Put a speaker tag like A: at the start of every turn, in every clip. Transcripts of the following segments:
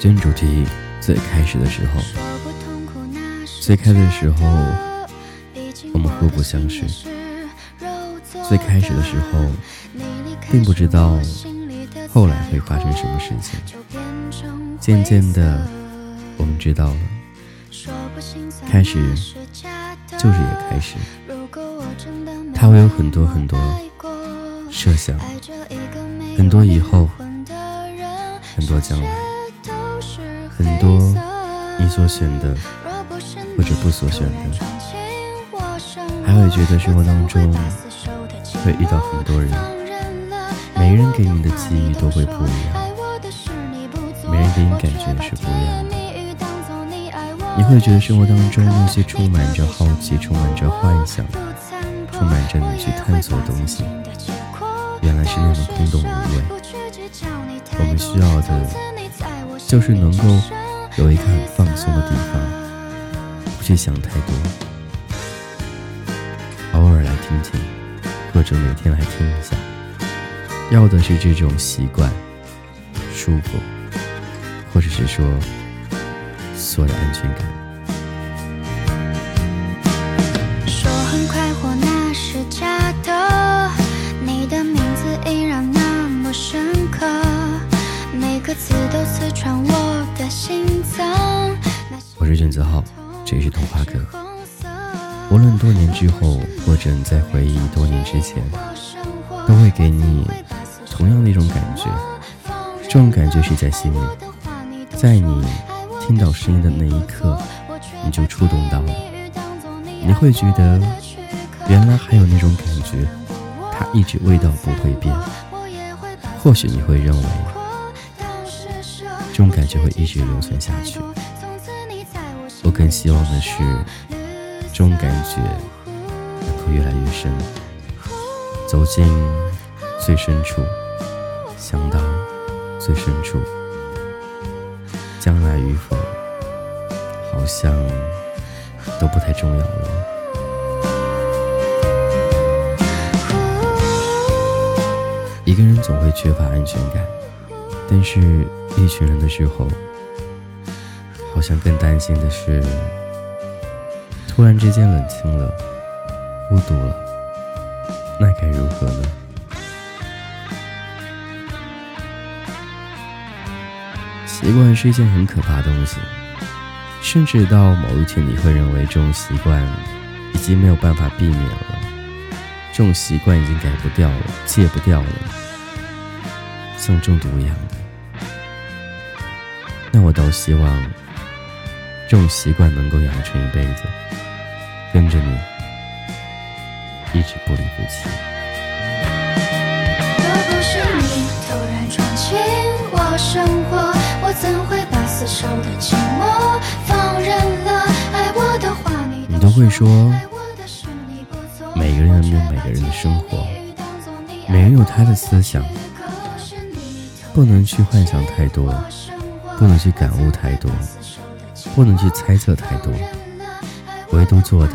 A: 今天主题最开始的时候，最开的时候，我们互不相识。最开始的时候，并不知道后来会发生什么事情。渐渐的，我们知道了，开始就是也开始。他会有很多很多设想，很多以后，很多将来。很多你所选的，或者不所选的，还会觉得生活当中会遇到很多人，每个人给你的机遇都会不一样，每人给你感觉是不一样的。你会觉得生活当中那些充满着好奇、充满着幻想、充满着你去探索的东西，原来是那么空洞无味。我们需要的。就是能够有一个很放松的地方，不去想太多，偶尔来听听，或者每天来听一下，要的是这种习惯、舒服，或者是说所有的安全感。
B: 说很快活那是假的，你的名字依然那么深刻，每个字都刺穿。
A: 我是卷子浩，这是童话哥。无论多年之后，或者你在回忆多年之前，都会给你同样的一种感觉。这种感觉是在心里，在你听到声音的那一刻，你就触动到了。你会觉得，原来还有那种感觉，它一直味道不会变。或许你会认为。这种感觉会一直留存下去。更希望的是，这种感觉能够越来越深，走进最深处，想到最深处。将来与否，好像都不太重要了。一个人总会缺乏安全感，但是。一群人的时候，好像更担心的是，突然之间冷清了，孤独了，那该如何呢？习惯是一件很可怕的东西，甚至到某一天，你会认为这种习惯已经没有办法避免了，这种习惯已经改不掉了，戒不掉了，像中毒一样的。那我倒希望，这种习惯能够养成一辈子，跟着你，一直不离不弃。
B: 若不是你突然闯进我生活，我怎会把死守的寂寞放任了？爱我的话你
A: 你都会说，每个人有每个人的生活，每人有他的思想，不能去幻想太多。不能去感悟太多，不能去猜测太多，唯独做的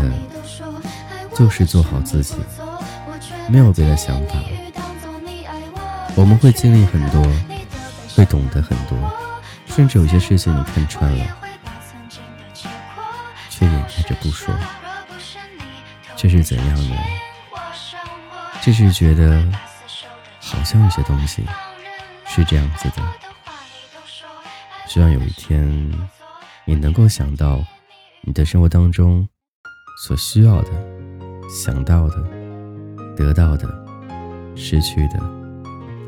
A: 就是做好自己，没有别的想法。我们会经历很多，会懂得很多，甚至有些事情你看穿了，却掩盖着不说，这是怎样呢？这是觉得好像有些东西是这样子的。希望有一天，你能够想到你的生活当中所需要的、想到的、得到的、失去的，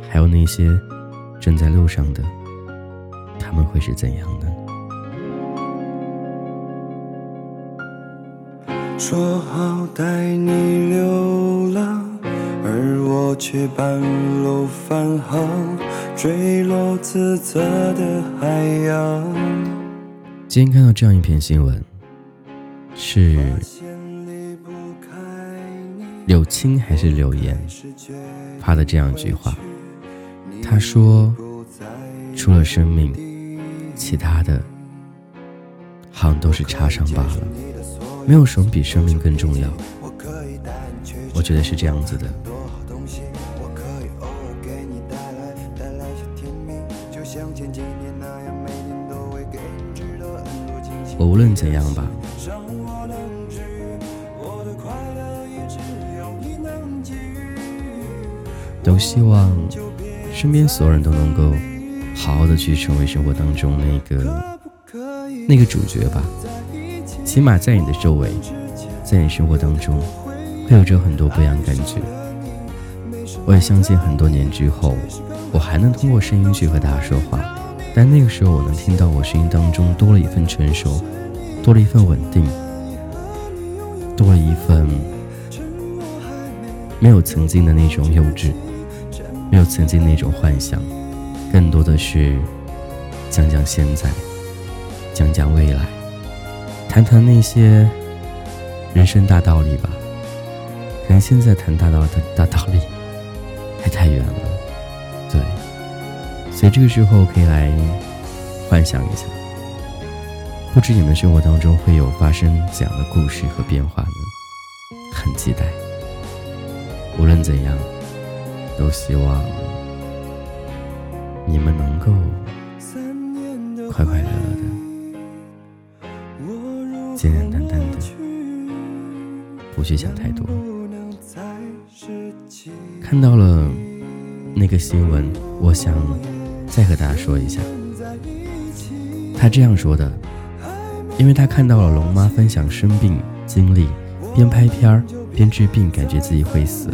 A: 还有那些正在路上的，他们会是怎样的？
C: 说好带你流浪，而我却半路返航。坠落自责的海洋。
A: 今天看到这样一篇新闻，是柳青还是柳岩发的这样一句话？他说：“除了生命，其他的好像都是插伤罢了，没有什么比生命更重要。”我觉得是这样子的。我无论怎样吧，都希望身边所有人都能够好好的去成为生活当中那个那个主角吧。起码在你的周围，在你生活当中，会有着很多不一样的感觉。我也相信很多年之后，我还能通过声音去和大家说话。但那个时候，我能听到我声音当中多了一份成熟，多了一份稳定，多了一份没有曾经的那种幼稚，没有曾经那种幻想，更多的是讲讲现在，讲讲未来，谈谈那些人生大道理吧。可能现在谈大道的大道理还太远了。所以这个时候可以来幻想一下，不知你们生活当中会有发生怎样的故事和变化呢？很期待。无论怎样，都希望你们能够快快乐乐的，简简单单的，不去想太多。看到了那个新闻，我想。再和大家说一下，他这样说的，因为他看到了龙妈分享生病经历，边拍片儿边治病，感觉自己会死。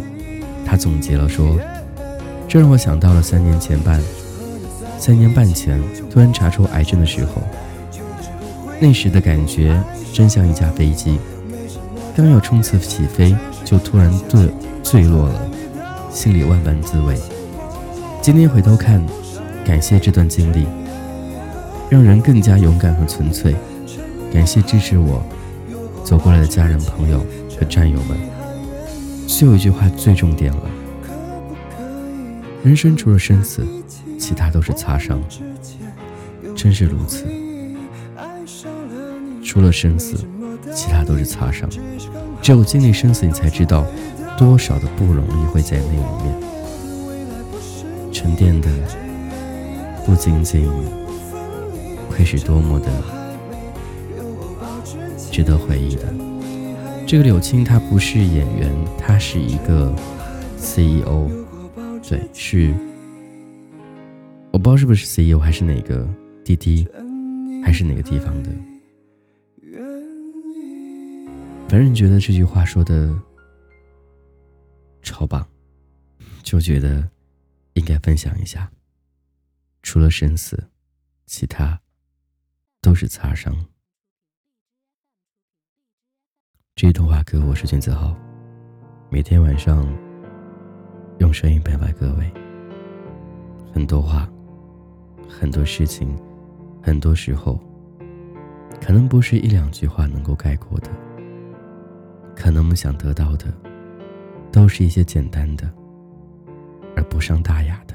A: 他总结了说，这让我想到了三年前半，三年半前突然查出癌症的时候，那时的感觉真像一架飞机，刚要冲刺起飞，就突然坠坠落了，心里万般滋味。今天回头看。感谢这段经历，让人更加勇敢和纯粹。感谢支持我走过来的家人、朋友和战友们。最后一句话最重点了：人生除了生死，其他都是擦伤。真是如此，除了生死，其他都是擦伤。只有经历生死，你才知道多少的不容易会在那里面沉淀的。不仅仅会是多么的值得回忆的。这个柳青他不是演员，他是一个 CEO，对，是我不知道是不是 CEO 还是哪个滴滴，还是哪个地方的。反正觉得这句话说的超棒，就觉得应该分享一下。除了生死，其他都是擦伤。这一段话歌，我是君子豪，每天晚上用声音陪伴各位。很多话，很多事情，很多时候，可能不是一两句话能够概括的。可能我们想得到的，都是一些简单的，而不伤大雅的。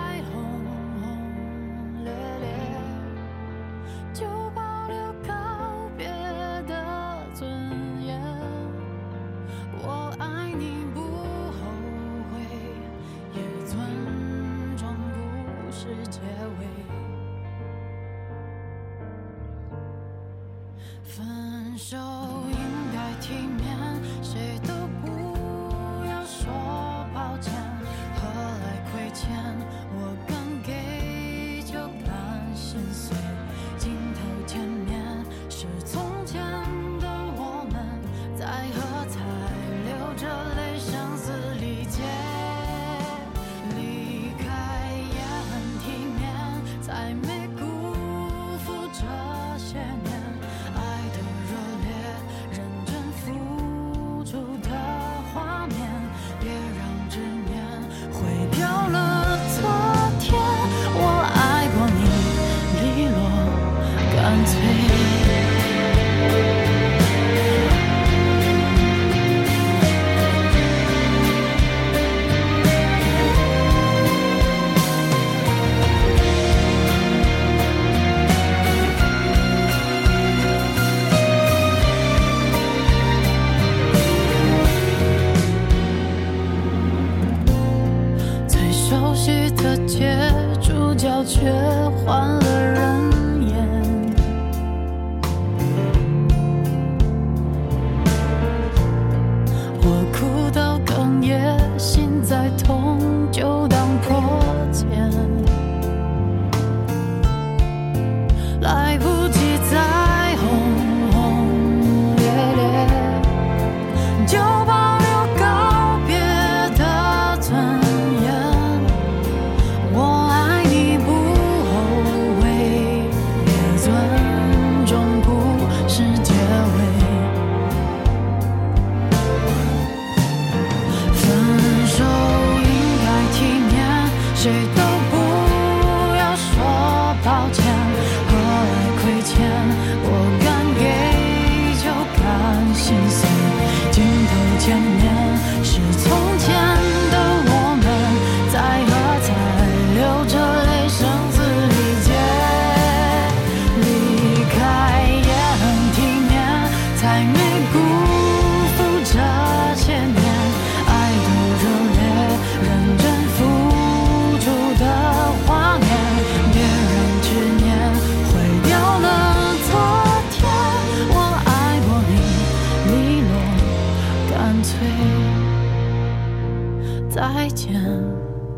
D: 再见，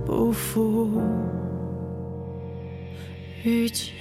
D: 不负遇见。